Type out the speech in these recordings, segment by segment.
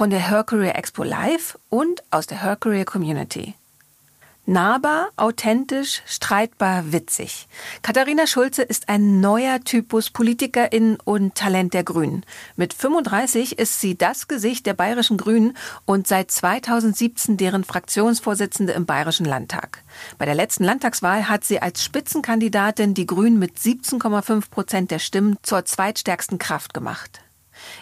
von der Her Career Expo Live und aus der Her Career Community. Nahbar, authentisch, streitbar, witzig. Katharina Schulze ist ein neuer Typus Politikerin und Talent der Grünen. Mit 35 ist sie das Gesicht der bayerischen Grünen und seit 2017 deren Fraktionsvorsitzende im Bayerischen Landtag. Bei der letzten Landtagswahl hat sie als Spitzenkandidatin die Grünen mit 17,5 Prozent der Stimmen zur zweitstärksten Kraft gemacht.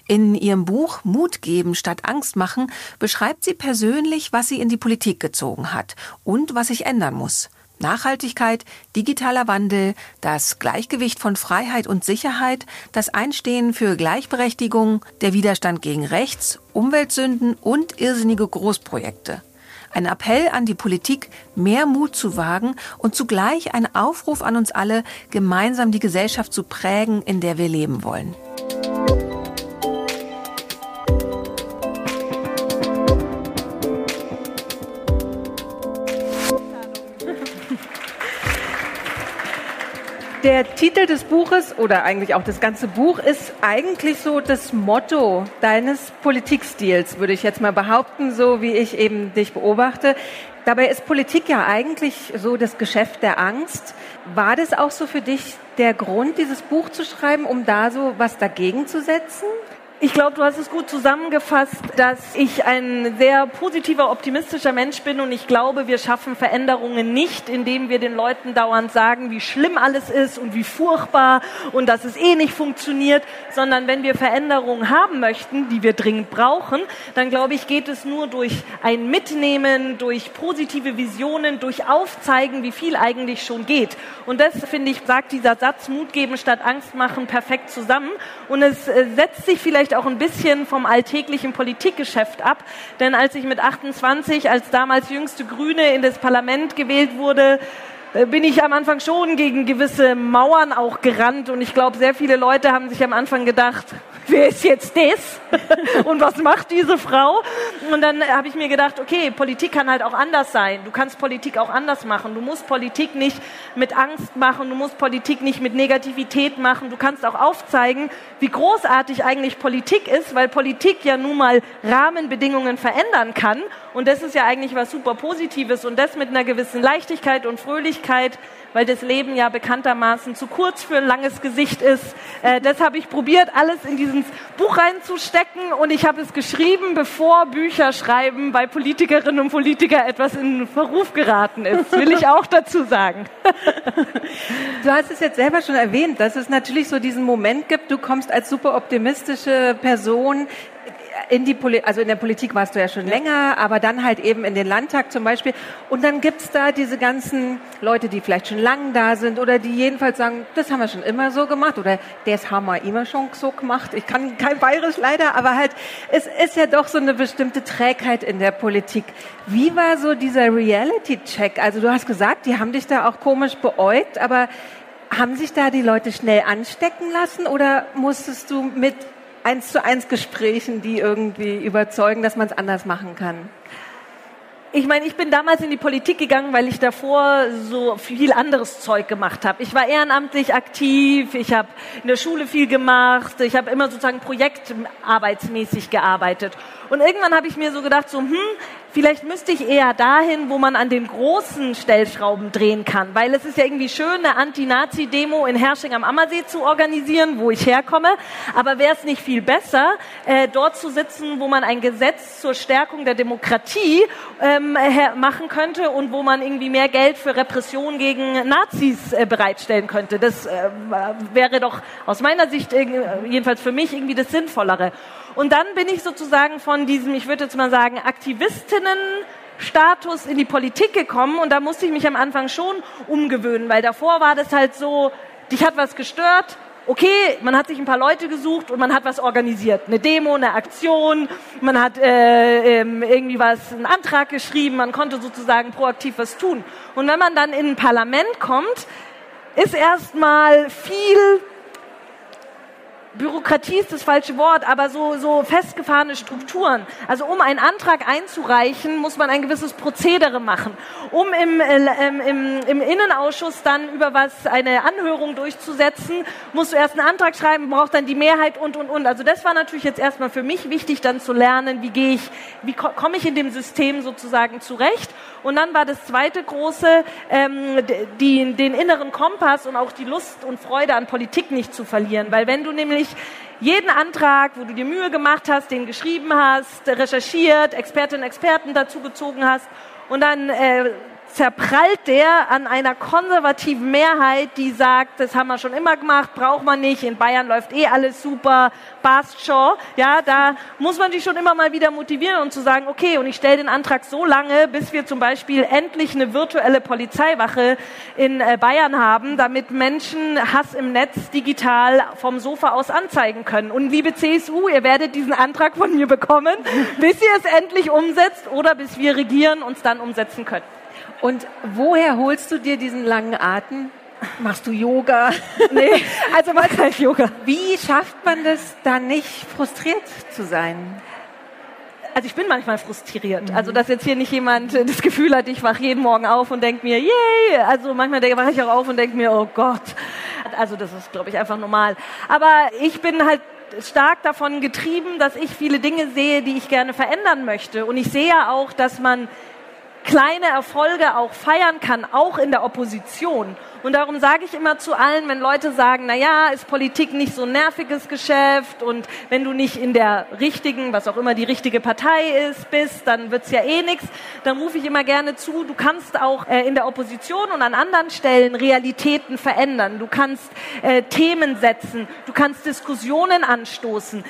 In ihrem Buch Mut geben statt Angst machen beschreibt sie persönlich, was sie in die Politik gezogen hat und was sich ändern muss. Nachhaltigkeit, digitaler Wandel, das Gleichgewicht von Freiheit und Sicherheit, das Einstehen für Gleichberechtigung, der Widerstand gegen Rechts, Umweltsünden und irrsinnige Großprojekte. Ein Appell an die Politik, mehr Mut zu wagen und zugleich ein Aufruf an uns alle, gemeinsam die Gesellschaft zu prägen, in der wir leben wollen. Der Titel des Buches oder eigentlich auch das ganze Buch ist eigentlich so das Motto deines Politikstils, würde ich jetzt mal behaupten, so wie ich eben dich beobachte. Dabei ist Politik ja eigentlich so das Geschäft der Angst. War das auch so für dich der Grund, dieses Buch zu schreiben, um da so was dagegen zu setzen? Ich glaube, du hast es gut zusammengefasst, dass ich ein sehr positiver, optimistischer Mensch bin und ich glaube, wir schaffen Veränderungen nicht, indem wir den Leuten dauernd sagen, wie schlimm alles ist und wie furchtbar und dass es eh nicht funktioniert, sondern wenn wir Veränderungen haben möchten, die wir dringend brauchen, dann glaube ich, geht es nur durch ein Mitnehmen, durch positive Visionen, durch Aufzeigen, wie viel eigentlich schon geht. Und das, finde ich, sagt dieser Satz, Mut geben statt Angst machen, perfekt zusammen. Und es äh, setzt sich vielleicht vielleicht auch ein bisschen vom alltäglichen Politikgeschäft ab. Denn als ich mit 28 als damals jüngste Grüne in das Parlament gewählt wurde, äh, bin ich am Anfang schon gegen gewisse Mauern auch gerannt und ich glaube, sehr viele Leute haben sich am Anfang gedacht, wer ist jetzt das? und was macht diese Frau? Und dann habe ich mir gedacht, okay, Politik kann halt auch anders sein. Du kannst Politik auch anders machen. Du musst Politik nicht mit Angst machen, du musst Politik nicht mit Negativität machen. Du kannst auch aufzeigen, wie großartig eigentlich Politik ist, weil Politik ja nun mal Rahmenbedingungen verändern kann. Und das ist ja eigentlich was super Positives und das mit einer gewissen Leichtigkeit und Fröhlichkeit weil das Leben ja bekanntermaßen zu kurz für ein langes Gesicht ist. Äh, das habe ich probiert, alles in dieses Buch reinzustecken und ich habe es geschrieben, bevor Bücher schreiben bei Politikerinnen und Politikern etwas in Verruf geraten ist, will ich auch dazu sagen. Du hast es jetzt selber schon erwähnt, dass es natürlich so diesen Moment gibt, du kommst als super optimistische Person in die Poli also in der Politik warst du ja schon länger, aber dann halt eben in den Landtag zum Beispiel. Und dann gibt's da diese ganzen Leute, die vielleicht schon lange da sind oder die jedenfalls sagen, das haben wir schon immer so gemacht oder das haben wir immer schon so gemacht. Ich kann kein Bayerisch leider, aber halt, es ist ja doch so eine bestimmte Trägheit in der Politik. Wie war so dieser Reality-Check? Also du hast gesagt, die haben dich da auch komisch beäugt, aber haben sich da die Leute schnell anstecken lassen oder musstest du mit eins zu eins Gesprächen, die irgendwie überzeugen, dass man es anders machen kann? Ich meine, ich bin damals in die Politik gegangen, weil ich davor so viel anderes Zeug gemacht habe. Ich war ehrenamtlich aktiv, ich habe in der Schule viel gemacht, ich habe immer sozusagen projektarbeitsmäßig gearbeitet. Und irgendwann habe ich mir so gedacht, so, hm, vielleicht müsste ich eher dahin, wo man an den großen Stellschrauben drehen kann. Weil es ist ja irgendwie schön, eine Anti-Nazi-Demo in Hersching am Ammersee zu organisieren, wo ich herkomme. Aber wäre es nicht viel besser, äh, dort zu sitzen, wo man ein Gesetz zur Stärkung der Demokratie ähm, machen könnte und wo man irgendwie mehr Geld für Repression gegen Nazis äh, bereitstellen könnte. Das äh, wäre doch aus meiner Sicht, jedenfalls für mich, irgendwie das Sinnvollere. Und dann bin ich sozusagen von diesem, ich würde jetzt mal sagen, Aktivistinnen-Status in die Politik gekommen und da musste ich mich am Anfang schon umgewöhnen, weil davor war das halt so, dich hat was gestört, okay, man hat sich ein paar Leute gesucht und man hat was organisiert. Eine Demo, eine Aktion, man hat äh, ähm, irgendwie was, einen Antrag geschrieben, man konnte sozusagen proaktiv was tun. Und wenn man dann in ein Parlament kommt, ist erstmal viel Bürokratie ist das falsche Wort, aber so, so festgefahrene Strukturen. Also um einen Antrag einzureichen, muss man ein gewisses Prozedere machen. Um im, äh, im, im Innenausschuss dann über was eine Anhörung durchzusetzen, musst du erst einen Antrag schreiben, brauchst dann die Mehrheit und, und, und. Also das war natürlich jetzt erstmal für mich wichtig, dann zu lernen, wie gehe ich, wie komme ich in dem System sozusagen zurecht. Und dann war das zweite große, ähm, die, den inneren Kompass und auch die Lust und Freude an Politik nicht zu verlieren. Weil wenn du nämlich jeden Antrag, wo du dir Mühe gemacht hast, den geschrieben hast, recherchiert, Expertinnen und Experten dazu gezogen hast und dann äh, zerprallt der an einer konservativen Mehrheit, die sagt, das haben wir schon immer gemacht, braucht man nicht, in Bayern läuft eh alles super, passt schon. Ja, da muss man sich schon immer mal wieder motivieren und zu sagen, okay, und ich stelle den Antrag so lange, bis wir zum Beispiel endlich eine virtuelle Polizeiwache in äh, Bayern haben, damit Menschen Hass im Netz digital vom Sofa aus anzeigen können. Und liebe CSU, ihr werdet diesen Antrag von mir bekommen, bis ihr es endlich umsetzt oder bis wir regieren und es dann umsetzen können. Und woher holst du dir diesen langen Atem? Machst du Yoga? Nee, also mal kein Yoga. Wie schafft man das, da nicht frustriert zu sein? Also ich bin manchmal frustriert. Mhm. Also dass jetzt hier nicht jemand das Gefühl hat, ich wache jeden Morgen auf und denke mir, yay! Also manchmal wache ich auch auf und denke mir, oh Gott. Also das ist, glaube ich, einfach normal. Aber ich bin halt stark davon getrieben, dass ich viele Dinge sehe, die ich gerne verändern möchte. Und ich sehe ja auch, dass man kleine Erfolge auch feiern kann, auch in der Opposition. Und darum sage ich immer zu allen, wenn Leute sagen, na ja, ist Politik nicht so ein nerviges Geschäft und wenn du nicht in der richtigen, was auch immer die richtige Partei ist, bist, dann wird's ja eh nichts. Dann rufe ich immer gerne zu, du kannst auch äh, in der Opposition und an anderen Stellen Realitäten verändern. Du kannst äh, Themen setzen, du kannst Diskussionen anstoßen.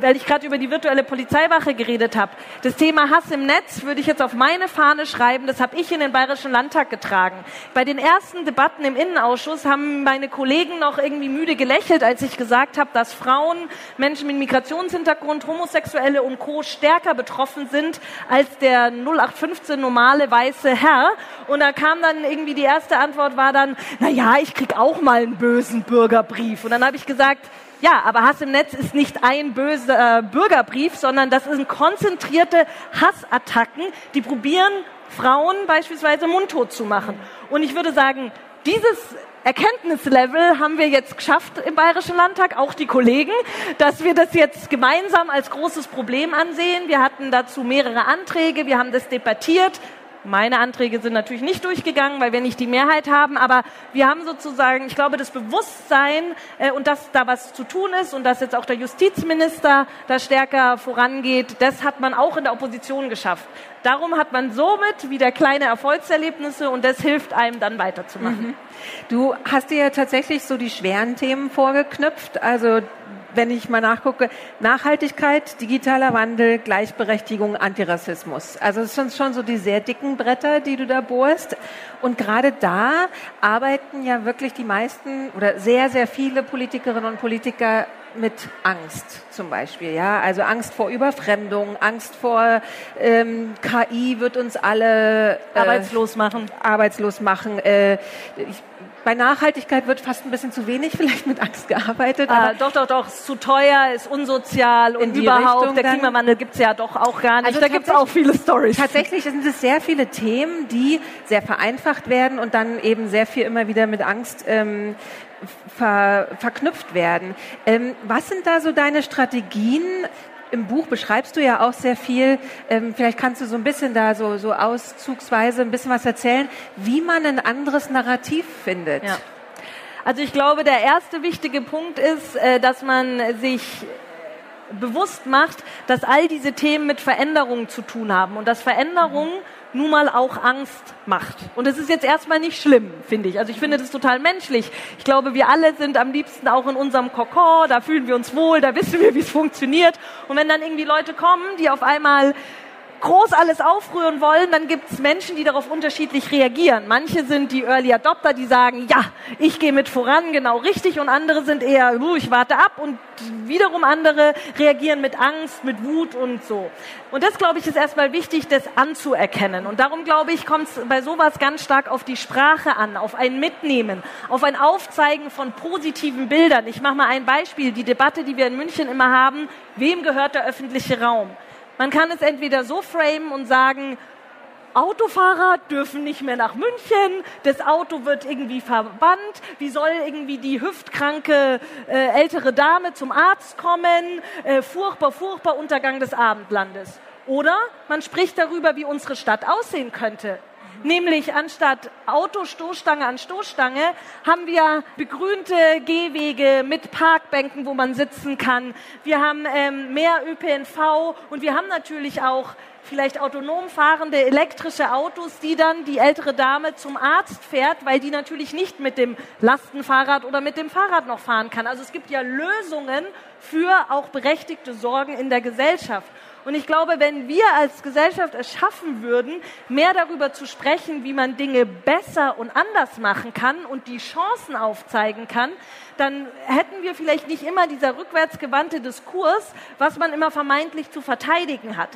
Weil ich gerade über die virtuelle Polizeiwache geredet habe. Das Thema Hass im Netz würde ich jetzt auf meine Fahne schreiben, das habe ich in den Bayerischen Landtag getragen. Bei den ersten Debatten im im Innenausschuss haben meine Kollegen noch irgendwie müde gelächelt, als ich gesagt habe, dass Frauen, Menschen mit Migrationshintergrund, Homosexuelle und Co. stärker betroffen sind als der 0815 normale weiße Herr. Und da kam dann irgendwie die erste Antwort war dann, na ich krieg auch mal einen bösen Bürgerbrief. Und dann habe ich gesagt, ja, aber Hass im Netz ist nicht ein böser äh, Bürgerbrief, sondern das sind konzentrierte Hassattacken, die probieren, Frauen beispielsweise mundtot zu machen. Und ich würde sagen, dieses Erkenntnislevel haben wir jetzt geschafft im Bayerischen Landtag, auch die Kollegen, dass wir das jetzt gemeinsam als großes Problem ansehen. Wir hatten dazu mehrere Anträge, wir haben das debattiert. Meine Anträge sind natürlich nicht durchgegangen, weil wir nicht die Mehrheit haben, aber wir haben sozusagen, ich glaube, das Bewusstsein äh, und dass da was zu tun ist und dass jetzt auch der Justizminister da stärker vorangeht, das hat man auch in der Opposition geschafft. Darum hat man somit wieder kleine Erfolgserlebnisse und das hilft einem dann weiterzumachen. Mhm. Du hast dir ja tatsächlich so die schweren Themen vorgeknüpft, also wenn ich mal nachgucke, Nachhaltigkeit, digitaler Wandel, Gleichberechtigung, Antirassismus. Also es sind schon so die sehr dicken Bretter, die du da bohrst. Und gerade da arbeiten ja wirklich die meisten oder sehr, sehr viele Politikerinnen und Politiker mit Angst zum Beispiel, ja, also Angst vor Überfremdung, Angst vor ähm, KI wird uns alle äh, arbeitslos machen, arbeitslos machen. Äh, ich, bei Nachhaltigkeit wird fast ein bisschen zu wenig vielleicht mit Angst gearbeitet. Ah, doch, doch, doch, ist zu teuer, ist unsozial und überhaupt, Richtung der Klimawandel gibt's ja doch auch gar nicht. Also da gibt's auch viele Stories. Tatsächlich sind es sehr viele Themen, die sehr vereinfacht werden und dann eben sehr viel immer wieder mit Angst ähm, ver, verknüpft werden. Ähm, was sind da so deine Strategien? Im Buch beschreibst du ja auch sehr viel. Ähm, vielleicht kannst du so ein bisschen da so, so auszugsweise ein bisschen was erzählen, wie man ein anderes Narrativ findet. Ja. Also ich glaube, der erste wichtige Punkt ist, äh, dass man sich bewusst macht, dass all diese Themen mit Veränderungen zu tun haben und dass Veränderungen mhm. Nun mal auch Angst macht. Und es ist jetzt erstmal nicht schlimm, finde ich. Also ich finde das total menschlich. Ich glaube, wir alle sind am liebsten auch in unserem Kokon, da fühlen wir uns wohl, da wissen wir, wie es funktioniert. Und wenn dann irgendwie Leute kommen, die auf einmal groß alles aufrühren wollen, dann gibt es Menschen, die darauf unterschiedlich reagieren. Manche sind die Early Adopter, die sagen, ja, ich gehe mit voran, genau richtig, und andere sind eher, ich warte ab, und wiederum andere reagieren mit Angst, mit Wut und so. Und das, glaube ich, ist erstmal wichtig, das anzuerkennen. Und darum, glaube ich, kommt es bei sowas ganz stark auf die Sprache an, auf ein Mitnehmen, auf ein Aufzeigen von positiven Bildern. Ich mache mal ein Beispiel. Die Debatte, die wir in München immer haben, wem gehört der öffentliche Raum? Man kann es entweder so framen und sagen, Autofahrer dürfen nicht mehr nach München, das Auto wird irgendwie verbannt, wie soll irgendwie die hüftkranke äh, ältere Dame zum Arzt kommen, äh, furchtbar, furchtbar Untergang des Abendlandes. Oder man spricht darüber, wie unsere Stadt aussehen könnte. Nämlich anstatt Auto Stoßstange an Stoßstange haben wir begrünte Gehwege mit Parkbänken, wo man sitzen kann. Wir haben ähm, mehr ÖPNV und wir haben natürlich auch vielleicht autonom fahrende elektrische Autos, die dann die ältere Dame zum Arzt fährt, weil die natürlich nicht mit dem Lastenfahrrad oder mit dem Fahrrad noch fahren kann. Also es gibt ja Lösungen für auch berechtigte Sorgen in der Gesellschaft. Und ich glaube, wenn wir als Gesellschaft es schaffen würden, mehr darüber zu sprechen, wie man Dinge besser und anders machen kann und die Chancen aufzeigen kann, dann hätten wir vielleicht nicht immer dieser rückwärtsgewandte Diskurs, was man immer vermeintlich zu verteidigen hat.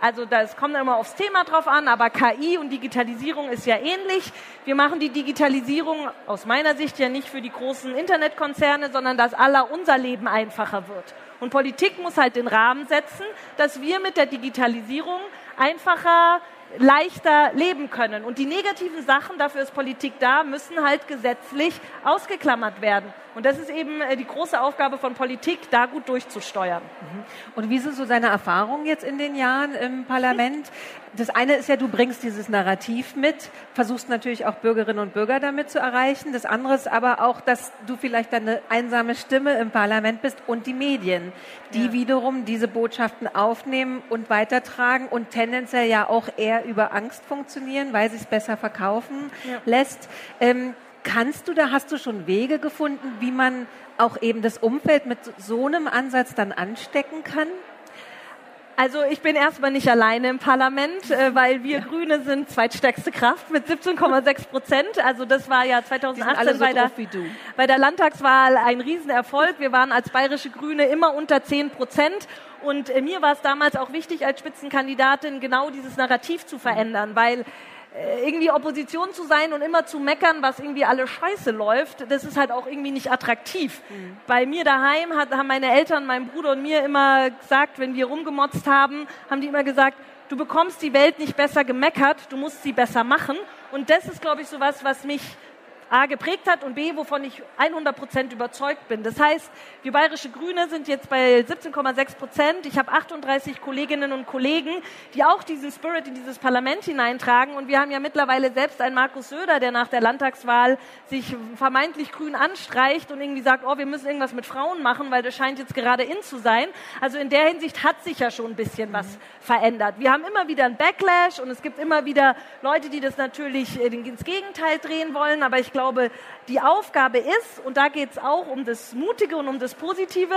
Also das kommt immer aufs Thema drauf an, aber KI und Digitalisierung ist ja ähnlich. Wir machen die Digitalisierung aus meiner Sicht ja nicht für die großen Internetkonzerne, sondern dass aller unser Leben einfacher wird. Und Politik muss halt den Rahmen setzen, dass wir mit der Digitalisierung einfacher leichter leben können. Und die negativen Sachen, dafür ist Politik da, müssen halt gesetzlich ausgeklammert werden. Und das ist eben äh, die große Aufgabe von Politik, da gut durchzusteuern. Mhm. Und wie sind so deine Erfahrungen jetzt in den Jahren im Parlament? Das eine ist ja, du bringst dieses Narrativ mit, versuchst natürlich auch Bürgerinnen und Bürger damit zu erreichen. Das andere ist aber auch, dass du vielleicht eine einsame Stimme im Parlament bist und die Medien, die ja. wiederum diese Botschaften aufnehmen und weitertragen und tendenziell ja auch eher über Angst funktionieren, weil sie es besser verkaufen ja. lässt. Ähm, Kannst du da, hast du schon Wege gefunden, wie man auch eben das Umfeld mit so einem Ansatz dann anstecken kann? Also ich bin erstmal nicht alleine im Parlament, äh, weil wir ja. Grüne sind zweitstärkste Kraft mit 17,6 Prozent. Also das war ja 2018 so bei, der, bei der Landtagswahl ein Riesenerfolg. Wir waren als bayerische Grüne immer unter 10 Prozent. Und äh, mir war es damals auch wichtig, als Spitzenkandidatin genau dieses Narrativ zu verändern, weil irgendwie Opposition zu sein und immer zu meckern, was irgendwie alles scheiße läuft, das ist halt auch irgendwie nicht attraktiv. Mhm. Bei mir daheim hat, haben meine Eltern, mein Bruder und mir immer gesagt, wenn wir rumgemotzt haben, haben die immer gesagt, du bekommst die Welt nicht besser gemeckert, du musst sie besser machen. Und das ist, glaube ich, so was, was mich A geprägt hat und B, wovon ich 100 Prozent überzeugt bin. Das heißt, wir bayerische Grüne sind jetzt bei 17,6 Prozent. Ich habe 38 Kolleginnen und Kollegen, die auch diesen Spirit in dieses Parlament hineintragen. Und wir haben ja mittlerweile selbst einen Markus Söder, der nach der Landtagswahl sich vermeintlich grün anstreicht und irgendwie sagt, oh, wir müssen irgendwas mit Frauen machen, weil das scheint jetzt gerade in zu sein. Also in der Hinsicht hat sich ja schon ein bisschen was verändert. Wir haben immer wieder einen Backlash und es gibt immer wieder Leute, die das natürlich ins Gegenteil drehen wollen. Aber ich glaube, glaube, die Aufgabe ist, und da geht es auch um das Mutige und um das Positive,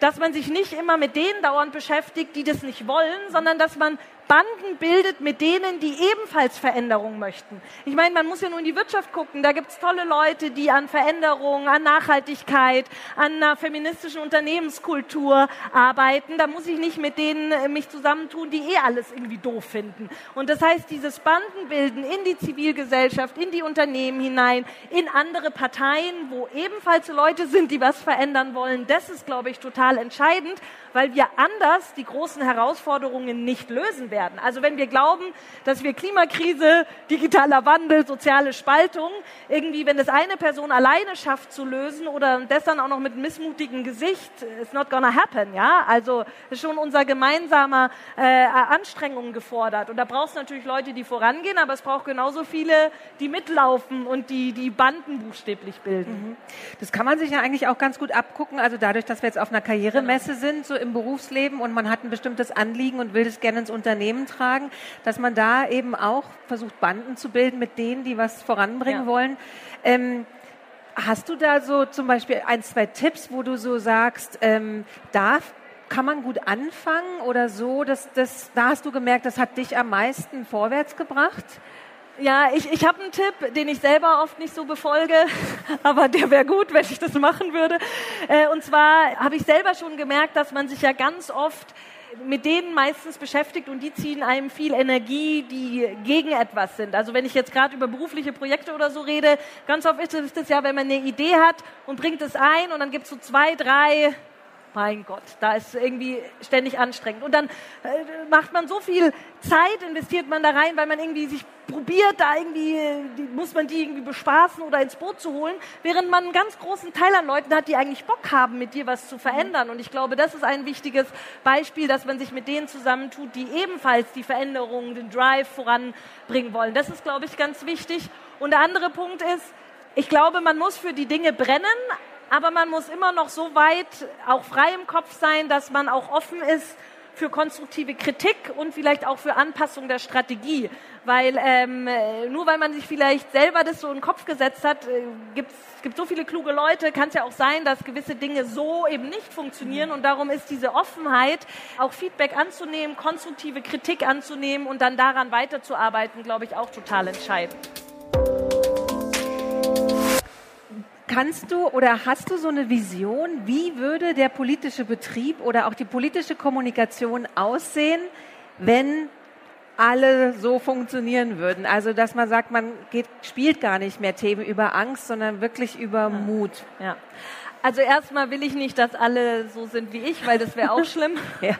dass man sich nicht immer mit denen dauernd beschäftigt, die das nicht wollen, sondern dass man Banden bildet mit denen, die ebenfalls Veränderungen möchten. Ich meine, man muss ja nur in die Wirtschaft gucken. Da gibt es tolle Leute, die an Veränderungen, an Nachhaltigkeit, an einer feministischen Unternehmenskultur arbeiten. Da muss ich nicht mit denen äh, mich zusammentun, die eh alles irgendwie doof finden. Und das heißt, dieses Bandenbilden in die Zivilgesellschaft, in die Unternehmen hinein, in andere Parteien, wo ebenfalls Leute sind, die was verändern wollen, das ist, glaube ich, total entscheidend weil wir anders die großen Herausforderungen nicht lösen werden. Also wenn wir glauben, dass wir Klimakrise, digitaler Wandel, soziale Spaltung, irgendwie, wenn es eine Person alleine schafft zu lösen oder das dann auch noch mit missmutigem Gesicht, it's not gonna happen, ja. Also ist schon unser gemeinsamer äh, Anstrengungen gefordert. Und da braucht es natürlich Leute, die vorangehen, aber es braucht genauso viele, die mitlaufen und die die Banden buchstäblich bilden. Mhm. Das kann man sich ja eigentlich auch ganz gut abgucken. Also dadurch, dass wir jetzt auf einer Karrieremesse sind, so im Berufsleben und man hat ein bestimmtes Anliegen und will das gerne ins Unternehmen tragen, dass man da eben auch versucht, Banden zu bilden mit denen, die was voranbringen ja. wollen. Ähm, hast du da so zum Beispiel ein, zwei Tipps, wo du so sagst, ähm, darf kann man gut anfangen oder so? Das, das, da hast du gemerkt, das hat dich am meisten vorwärts gebracht? Ja, ich, ich habe einen Tipp, den ich selber oft nicht so befolge, aber der wäre gut, wenn ich das machen würde. Äh, und zwar habe ich selber schon gemerkt, dass man sich ja ganz oft mit denen meistens beschäftigt und die ziehen einem viel Energie, die gegen etwas sind. Also wenn ich jetzt gerade über berufliche Projekte oder so rede, ganz oft ist es ja, wenn man eine Idee hat und bringt es ein und dann gibt es so zwei, drei mein Gott, da ist irgendwie ständig anstrengend. Und dann äh, macht man so viel Zeit, investiert man da rein, weil man irgendwie sich probiert, da irgendwie, die, muss man die irgendwie bespaßen oder ins Boot zu holen, während man einen ganz großen Teil an Leuten hat, die eigentlich Bock haben, mit dir was zu verändern. Und ich glaube, das ist ein wichtiges Beispiel, dass man sich mit denen zusammentut, die ebenfalls die Veränderungen, den Drive voranbringen wollen. Das ist, glaube ich, ganz wichtig. Und der andere Punkt ist, ich glaube, man muss für die Dinge brennen, aber man muss immer noch so weit auch frei im Kopf sein, dass man auch offen ist für konstruktive Kritik und vielleicht auch für Anpassung der Strategie. Weil ähm, nur weil man sich vielleicht selber das so in den Kopf gesetzt hat, äh, gibt es so viele kluge Leute, kann es ja auch sein, dass gewisse Dinge so eben nicht funktionieren. Und darum ist diese Offenheit, auch Feedback anzunehmen, konstruktive Kritik anzunehmen und dann daran weiterzuarbeiten, glaube ich, auch total entscheidend. Kannst du oder hast du so eine Vision, wie würde der politische Betrieb oder auch die politische Kommunikation aussehen, wenn alle so funktionieren würden? Also, dass man sagt, man geht, spielt gar nicht mehr Themen über Angst, sondern wirklich über Mut. Ja. Also erstmal will ich nicht, dass alle so sind wie ich, weil das wäre auch schlimm. ja.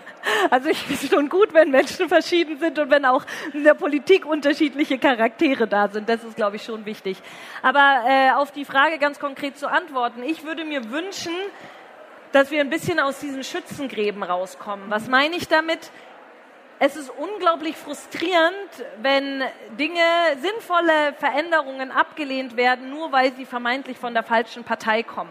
Also ich finde es schon gut, wenn Menschen verschieden sind und wenn auch in der Politik unterschiedliche Charaktere da sind. Das ist, glaube ich, schon wichtig. Aber äh, auf die Frage ganz konkret zu antworten. Ich würde mir wünschen, dass wir ein bisschen aus diesen Schützengräben rauskommen. Was meine ich damit? Es ist unglaublich frustrierend, wenn Dinge, sinnvolle Veränderungen abgelehnt werden, nur weil sie vermeintlich von der falschen Partei kommen.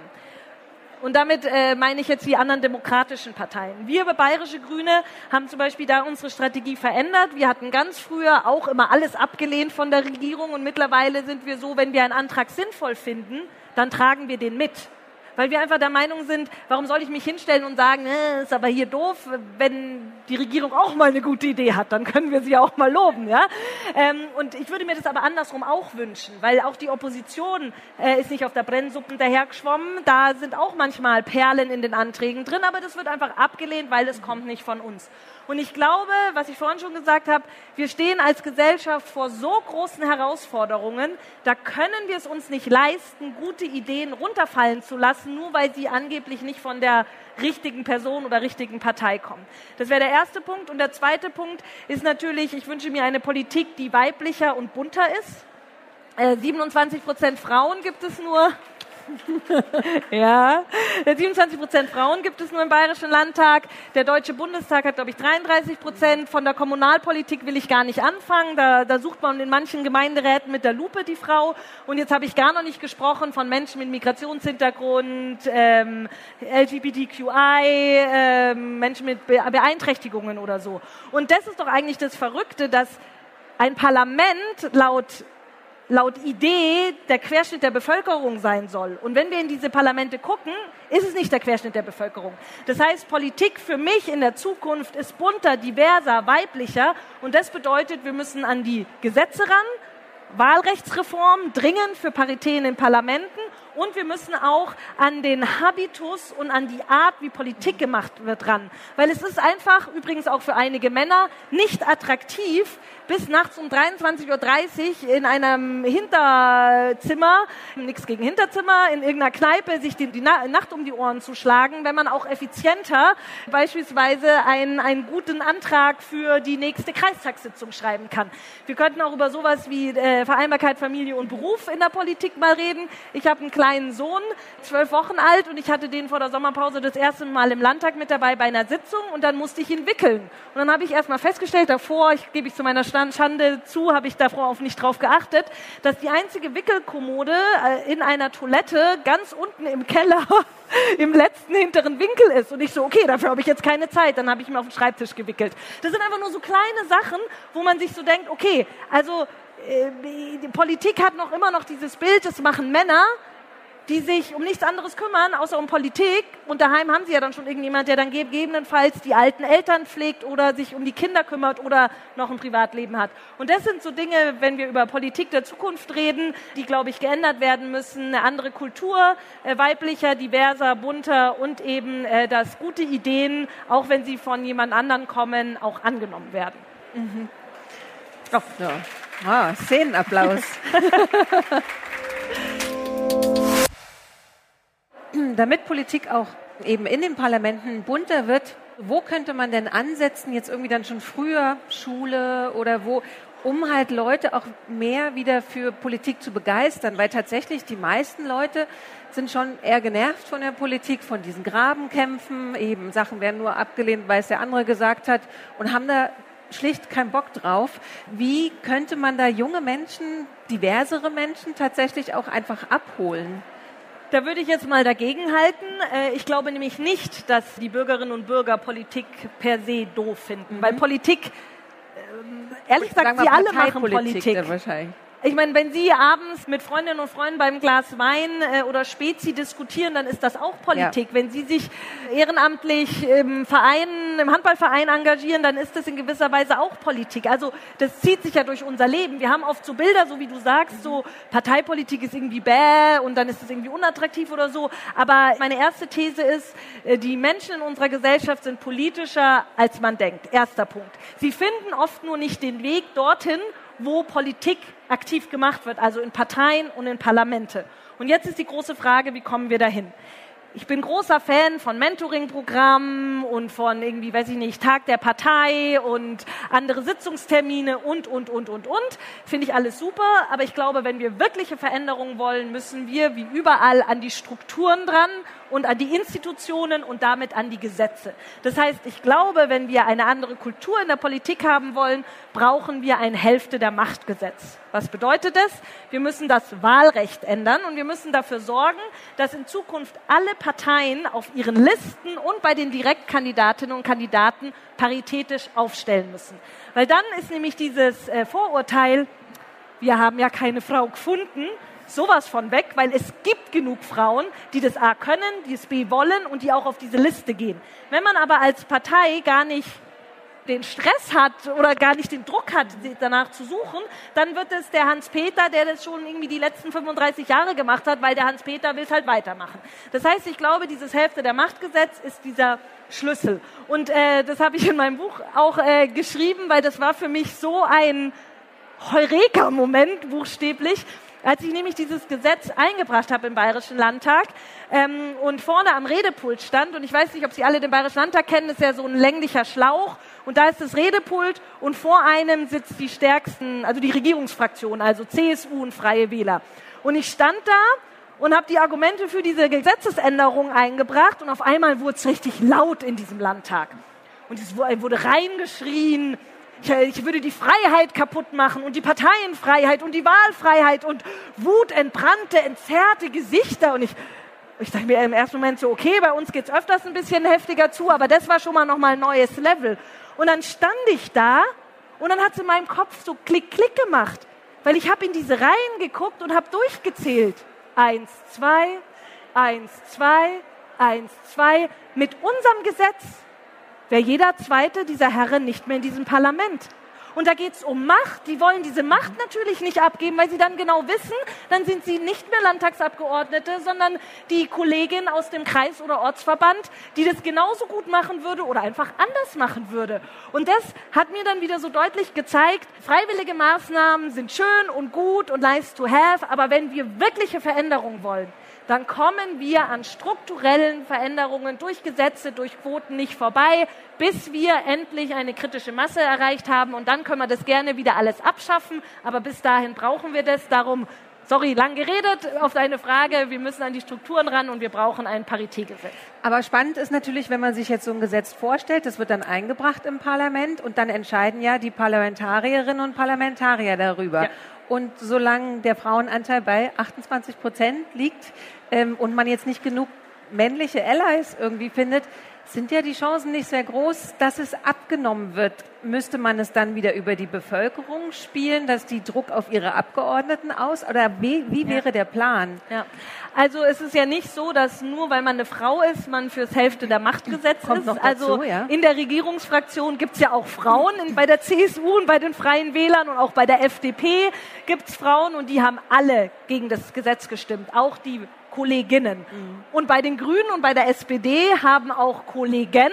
Und damit äh, meine ich jetzt die anderen demokratischen Parteien. Wir Bayerische Grüne haben zum Beispiel da unsere Strategie verändert. Wir hatten ganz früher auch immer alles abgelehnt von der Regierung und mittlerweile sind wir so, wenn wir einen Antrag sinnvoll finden, dann tragen wir den mit weil wir einfach der Meinung sind, warum soll ich mich hinstellen und sagen, äh, ist aber hier doof, wenn die Regierung auch mal eine gute Idee hat, dann können wir sie auch mal loben, ja. Ähm, und ich würde mir das aber andersrum auch wünschen, weil auch die Opposition äh, ist nicht auf der Brennsuppe dahergeschwommen, da sind auch manchmal Perlen in den Anträgen drin, aber das wird einfach abgelehnt, weil es kommt nicht von uns. Und ich glaube, was ich vorhin schon gesagt habe, wir stehen als Gesellschaft vor so großen Herausforderungen, da können wir es uns nicht leisten, gute Ideen runterfallen zu lassen, nur weil sie angeblich nicht von der richtigen Person oder richtigen Partei kommen. Das wäre der erste Punkt. Und der zweite Punkt ist natürlich, ich wünsche mir eine Politik, die weiblicher und bunter ist. Äh, 27 Prozent Frauen gibt es nur. ja, 27 Prozent Frauen gibt es nur im Bayerischen Landtag. Der Deutsche Bundestag hat, glaube ich, 33 Prozent. Von der Kommunalpolitik will ich gar nicht anfangen. Da, da sucht man in manchen Gemeinderäten mit der Lupe die Frau. Und jetzt habe ich gar noch nicht gesprochen von Menschen mit Migrationshintergrund, ähm, LGBTQI, ähm, Menschen mit Be Beeinträchtigungen oder so. Und das ist doch eigentlich das Verrückte, dass ein Parlament laut laut Idee der Querschnitt der Bevölkerung sein soll. Und wenn wir in diese Parlamente gucken, ist es nicht der Querschnitt der Bevölkerung. Das heißt, Politik für mich in der Zukunft ist bunter, diverser, weiblicher. Und das bedeutet, wir müssen an die Gesetze ran, Wahlrechtsreform dringend für Parität in Parlamenten und wir müssen auch an den Habitus und an die Art, wie Politik gemacht wird, ran. Weil es ist einfach, übrigens auch für einige Männer, nicht attraktiv, bis nachts um 23.30 Uhr in einem Hinterzimmer, nichts gegen Hinterzimmer, in irgendeiner Kneipe sich die, die Nacht um die Ohren zu schlagen, wenn man auch effizienter beispielsweise einen, einen guten Antrag für die nächste Kreistagssitzung schreiben kann. Wir könnten auch über sowas wie äh, Vereinbarkeit Familie und Beruf in der Politik mal reden. Ich habe kleinen Sohn, zwölf Wochen alt, und ich hatte den vor der Sommerpause das erste Mal im Landtag mit dabei bei einer Sitzung und dann musste ich ihn wickeln. Und dann habe ich erst mal festgestellt, davor, ich gebe ich zu meiner Schande zu, habe ich darauf nicht drauf geachtet, dass die einzige Wickelkommode äh, in einer Toilette ganz unten im Keller im letzten hinteren Winkel ist. Und ich so, okay, dafür habe ich jetzt keine Zeit. Dann habe ich mir auf den Schreibtisch gewickelt. Das sind einfach nur so kleine Sachen, wo man sich so denkt, okay, also äh, die Politik hat noch immer noch dieses Bild, das machen Männer die sich um nichts anderes kümmern, außer um Politik. Und daheim haben sie ja dann schon irgendjemand, der dann gegebenenfalls die alten Eltern pflegt oder sich um die Kinder kümmert oder noch ein Privatleben hat. Und das sind so Dinge, wenn wir über Politik der Zukunft reden, die, glaube ich, geändert werden müssen. Eine andere Kultur, äh, weiblicher, diverser, bunter und eben, äh, dass gute Ideen, auch wenn sie von jemand anderen kommen, auch angenommen werden. Mhm. Oh, ja. Ah, Szenenapplaus. Damit Politik auch eben in den Parlamenten bunter wird, wo könnte man denn ansetzen, jetzt irgendwie dann schon früher, Schule oder wo, um halt Leute auch mehr wieder für Politik zu begeistern, weil tatsächlich die meisten Leute sind schon eher genervt von der Politik, von diesen Grabenkämpfen, eben Sachen werden nur abgelehnt, weil es der andere gesagt hat und haben da schlicht keinen Bock drauf. Wie könnte man da junge Menschen, diversere Menschen tatsächlich auch einfach abholen? Da würde ich jetzt mal dagegen halten. Äh, ich glaube nämlich nicht, dass die Bürgerinnen und Bürger Politik per se doof finden, mhm. weil Politik, ähm, ehrlich gesagt, sie alle machen Politik. Wahrscheinlich. Ich meine, wenn Sie abends mit Freundinnen und Freunden beim Glas Wein äh, oder Spezi diskutieren, dann ist das auch Politik. Ja. Wenn Sie sich ehrenamtlich im Verein, im Handballverein engagieren, dann ist das in gewisser Weise auch Politik. Also das zieht sich ja durch unser Leben. Wir haben oft so Bilder, so wie du sagst, so Parteipolitik ist irgendwie bäh und dann ist es irgendwie unattraktiv oder so. Aber meine erste These ist, äh, die Menschen in unserer Gesellschaft sind politischer, als man denkt. Erster Punkt. Sie finden oft nur nicht den Weg dorthin, wo Politik aktiv gemacht wird, also in Parteien und in Parlamente. Und jetzt ist die große Frage, wie kommen wir dahin? Ich bin großer Fan von Mentoring-Programmen und von irgendwie, weiß ich nicht, Tag der Partei und andere Sitzungstermine und, und, und, und, und. Finde ich alles super. Aber ich glaube, wenn wir wirkliche Veränderungen wollen, müssen wir wie überall an die Strukturen dran und an die Institutionen und damit an die Gesetze. Das heißt, ich glaube, wenn wir eine andere Kultur in der Politik haben wollen, brauchen wir ein Hälfte der Machtgesetz. Was bedeutet das? Wir müssen das Wahlrecht ändern und wir müssen dafür sorgen, dass in Zukunft alle Parteien auf ihren Listen und bei den Direktkandidatinnen und Kandidaten paritätisch aufstellen müssen. Weil dann ist nämlich dieses äh, Vorurteil, wir haben ja keine Frau gefunden, sowas von weg, weil es gibt genug Frauen, die das A können, die es B wollen und die auch auf diese Liste gehen. Wenn man aber als Partei gar nicht den Stress hat oder gar nicht den Druck hat, danach zu suchen, dann wird es der Hans-Peter, der das schon irgendwie die letzten 35 Jahre gemacht hat, weil der Hans-Peter will es halt weitermachen. Das heißt, ich glaube, dieses Hälfte der Machtgesetz ist dieser Schlüssel. Und äh, das habe ich in meinem Buch auch äh, geschrieben, weil das war für mich so ein Heureka-Moment, buchstäblich, als ich nämlich dieses Gesetz eingebracht habe im Bayerischen Landtag ähm, und vorne am Redepult stand, und ich weiß nicht, ob Sie alle den Bayerischen Landtag kennen, ist ja so ein länglicher Schlauch und da ist das Redepult und vor einem sitzt die stärksten, also die Regierungsfraktion, also CSU und Freie Wähler. Und ich stand da und habe die Argumente für diese Gesetzesänderung eingebracht und auf einmal wurde es richtig laut in diesem Landtag. Und es wurde reingeschrien, ich würde die Freiheit kaputt machen und die Parteienfreiheit und die Wahlfreiheit und wutentbrannte, entzerrte Gesichter. Und ich, ich dachte mir im ersten Moment so, okay, bei uns geht's öfters ein bisschen heftiger zu, aber das war schon mal nochmal ein neues Level. Und dann stand ich da und dann hat es in meinem Kopf so klick, klick gemacht, weil ich habe in diese Reihen geguckt und habe durchgezählt. Eins, zwei, eins, zwei, eins, zwei. Mit unserem Gesetz wäre jeder zweite dieser Herren nicht mehr in diesem Parlament. Und da geht es um Macht. Die wollen diese Macht natürlich nicht abgeben, weil sie dann genau wissen, dann sind sie nicht mehr Landtagsabgeordnete, sondern die Kollegin aus dem Kreis- oder Ortsverband, die das genauso gut machen würde oder einfach anders machen würde. Und das hat mir dann wieder so deutlich gezeigt, freiwillige Maßnahmen sind schön und gut und nice to have, aber wenn wir wirkliche Veränderungen wollen, dann kommen wir an strukturellen Veränderungen durch Gesetze, durch Quoten nicht vorbei, bis wir endlich eine kritische Masse erreicht haben. Und dann können wir das gerne wieder alles abschaffen. Aber bis dahin brauchen wir das. Darum, sorry, lang geredet auf deine Frage. Wir müssen an die Strukturen ran und wir brauchen ein Paritätgesetz. Aber spannend ist natürlich, wenn man sich jetzt so ein Gesetz vorstellt, das wird dann eingebracht im Parlament und dann entscheiden ja die Parlamentarierinnen und Parlamentarier darüber. Ja. Und solange der Frauenanteil bei 28 Prozent liegt ähm, und man jetzt nicht genug männliche Allies irgendwie findet, sind ja die Chancen nicht sehr groß, dass es abgenommen wird. Müsste man es dann wieder über die Bevölkerung spielen, dass die Druck auf ihre Abgeordneten aus? Oder wie, wie wäre ja. der Plan? Ja. Also es ist ja nicht so, dass nur weil man eine Frau ist, man fürs Hälfte der Machtgesetz Kommt ist. Noch dazu, also ja. in der Regierungsfraktion gibt es ja auch Frauen. In, bei der CSU und bei den Freien Wählern und auch bei der FDP gibt es Frauen und die haben alle gegen das Gesetz gestimmt. Auch die Kolleginnen. Mhm. Und bei den Grünen und bei der SPD haben auch Kollegen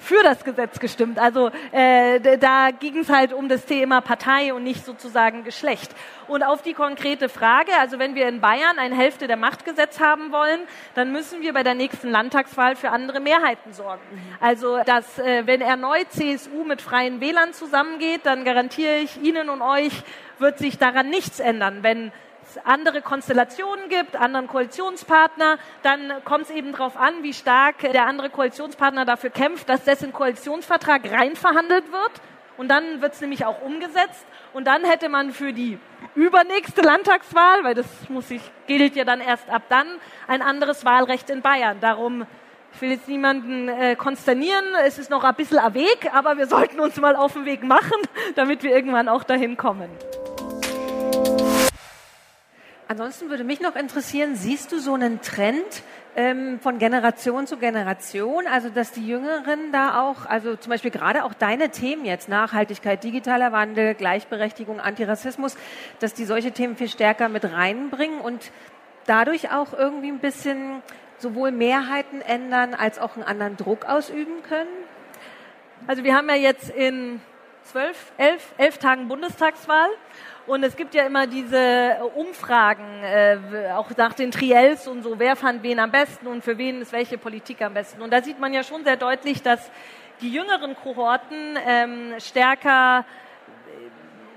für das Gesetz gestimmt. Also äh, da ging es halt um das Thema Partei und nicht sozusagen Geschlecht. Und auf die konkrete Frage, also wenn wir in Bayern eine Hälfte der Machtgesetz haben wollen, dann müssen wir bei der nächsten Landtagswahl für andere Mehrheiten sorgen. Also dass äh, wenn erneut CSU mit freien Wählern zusammengeht, dann garantiere ich Ihnen und euch, wird sich daran nichts ändern. Wenn andere Konstellationen gibt, anderen Koalitionspartner, dann kommt es eben darauf an, wie stark der andere Koalitionspartner dafür kämpft, dass dessen Koalitionsvertrag reinverhandelt wird. Und dann wird es nämlich auch umgesetzt. Und dann hätte man für die übernächste Landtagswahl, weil das muss ich, gilt ja dann erst ab dann, ein anderes Wahlrecht in Bayern. Darum ich will jetzt niemanden äh, konsternieren, es ist noch ein bisschen ein Weg, aber wir sollten uns mal auf den Weg machen, damit wir irgendwann auch dahin kommen. Ansonsten würde mich noch interessieren, siehst du so einen Trend ähm, von Generation zu Generation, also dass die Jüngeren da auch, also zum Beispiel gerade auch deine Themen jetzt, Nachhaltigkeit, digitaler Wandel, Gleichberechtigung, Antirassismus, dass die solche Themen viel stärker mit reinbringen und dadurch auch irgendwie ein bisschen sowohl Mehrheiten ändern als auch einen anderen Druck ausüben können? Also wir haben ja jetzt in zwölf, elf, elf Tagen Bundestagswahl. Und es gibt ja immer diese Umfragen, äh, auch nach den Triels und so, wer fand wen am besten und für wen ist welche Politik am besten. Und da sieht man ja schon sehr deutlich, dass die jüngeren Kohorten ähm, stärker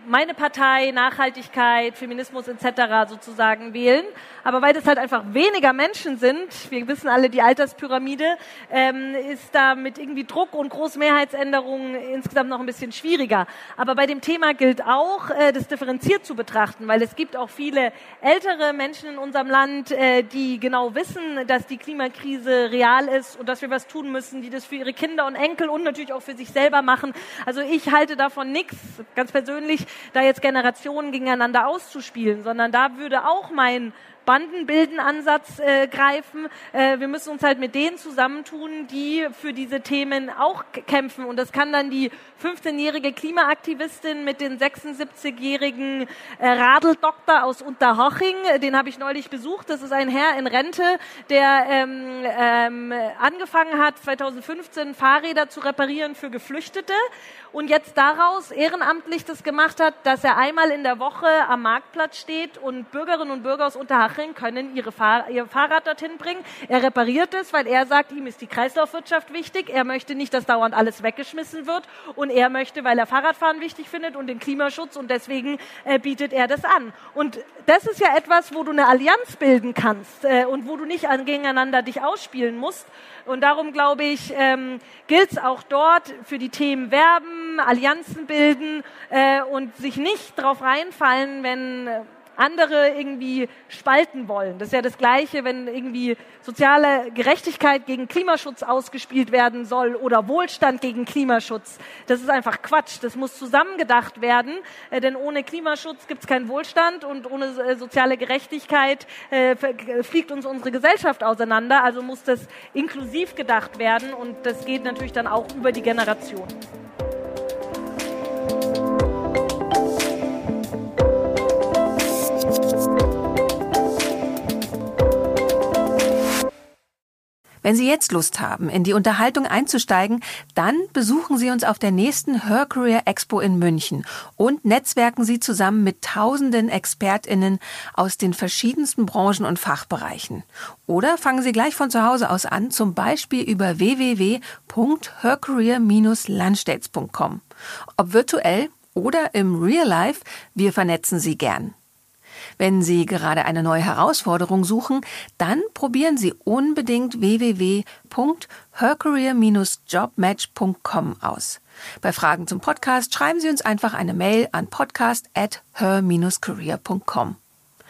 meine Partei, Nachhaltigkeit, Feminismus etc. sozusagen wählen. Aber weil das halt einfach weniger Menschen sind, wir wissen alle die Alterspyramide, ähm, ist da mit irgendwie Druck und Großmehrheitsänderungen insgesamt noch ein bisschen schwieriger. Aber bei dem Thema gilt auch, äh, das differenziert zu betrachten, weil es gibt auch viele ältere Menschen in unserem Land, äh, die genau wissen, dass die Klimakrise real ist und dass wir was tun müssen, die das für ihre Kinder und Enkel und natürlich auch für sich selber machen. Also ich halte davon nichts, ganz persönlich, da jetzt Generationen gegeneinander auszuspielen, sondern da würde auch mein Bandenbilden-Ansatz äh, greifen. Äh, wir müssen uns halt mit denen zusammentun, die für diese Themen auch kämpfen. Und das kann dann die 15-jährige Klimaaktivistin mit den 76-jährigen äh, Radeldoktor aus Unterhaching. Den habe ich neulich besucht. Das ist ein Herr in Rente, der ähm, ähm, angefangen hat, 2015 Fahrräder zu reparieren für Geflüchtete und jetzt daraus ehrenamtlich das gemacht hat, dass er einmal in der Woche am Marktplatz steht und Bürgerinnen und Bürger aus Unterhaching können ihre Fahr ihr Fahrrad dorthin bringen. Er repariert es, weil er sagt, ihm ist die Kreislaufwirtschaft wichtig. Er möchte nicht, dass dauernd alles weggeschmissen wird und er möchte, weil er Fahrradfahren wichtig findet und den Klimaschutz und deswegen äh, bietet er das an. Und das ist ja etwas, wo du eine Allianz bilden kannst äh, und wo du nicht an, gegeneinander dich ausspielen musst. Und darum glaube ich, ähm, gilt es auch dort für die Themen werben, Allianzen bilden äh, und sich nicht drauf reinfallen, wenn äh, andere irgendwie spalten wollen. Das ist ja das Gleiche, wenn irgendwie soziale Gerechtigkeit gegen Klimaschutz ausgespielt werden soll oder Wohlstand gegen Klimaschutz. Das ist einfach Quatsch. Das muss zusammengedacht werden, äh, denn ohne Klimaschutz gibt es keinen Wohlstand und ohne äh, soziale Gerechtigkeit äh, fliegt uns unsere Gesellschaft auseinander. Also muss das inklusiv gedacht werden und das geht natürlich dann auch über die Generation. Wenn Sie jetzt Lust haben, in die Unterhaltung einzusteigen, dann besuchen Sie uns auf der nächsten Her Career Expo in München und netzwerken Sie zusammen mit tausenden ExpertInnen aus den verschiedensten Branchen und Fachbereichen. Oder fangen Sie gleich von zu Hause aus an, zum Beispiel über www.hercareer-landstates.com. Ob virtuell oder im Real Life, wir vernetzen Sie gern. Wenn Sie gerade eine neue Herausforderung suchen, dann probieren Sie unbedingt www.hercareer-jobmatch.com aus. Bei Fragen zum Podcast schreiben Sie uns einfach eine Mail an podcast at her-career.com.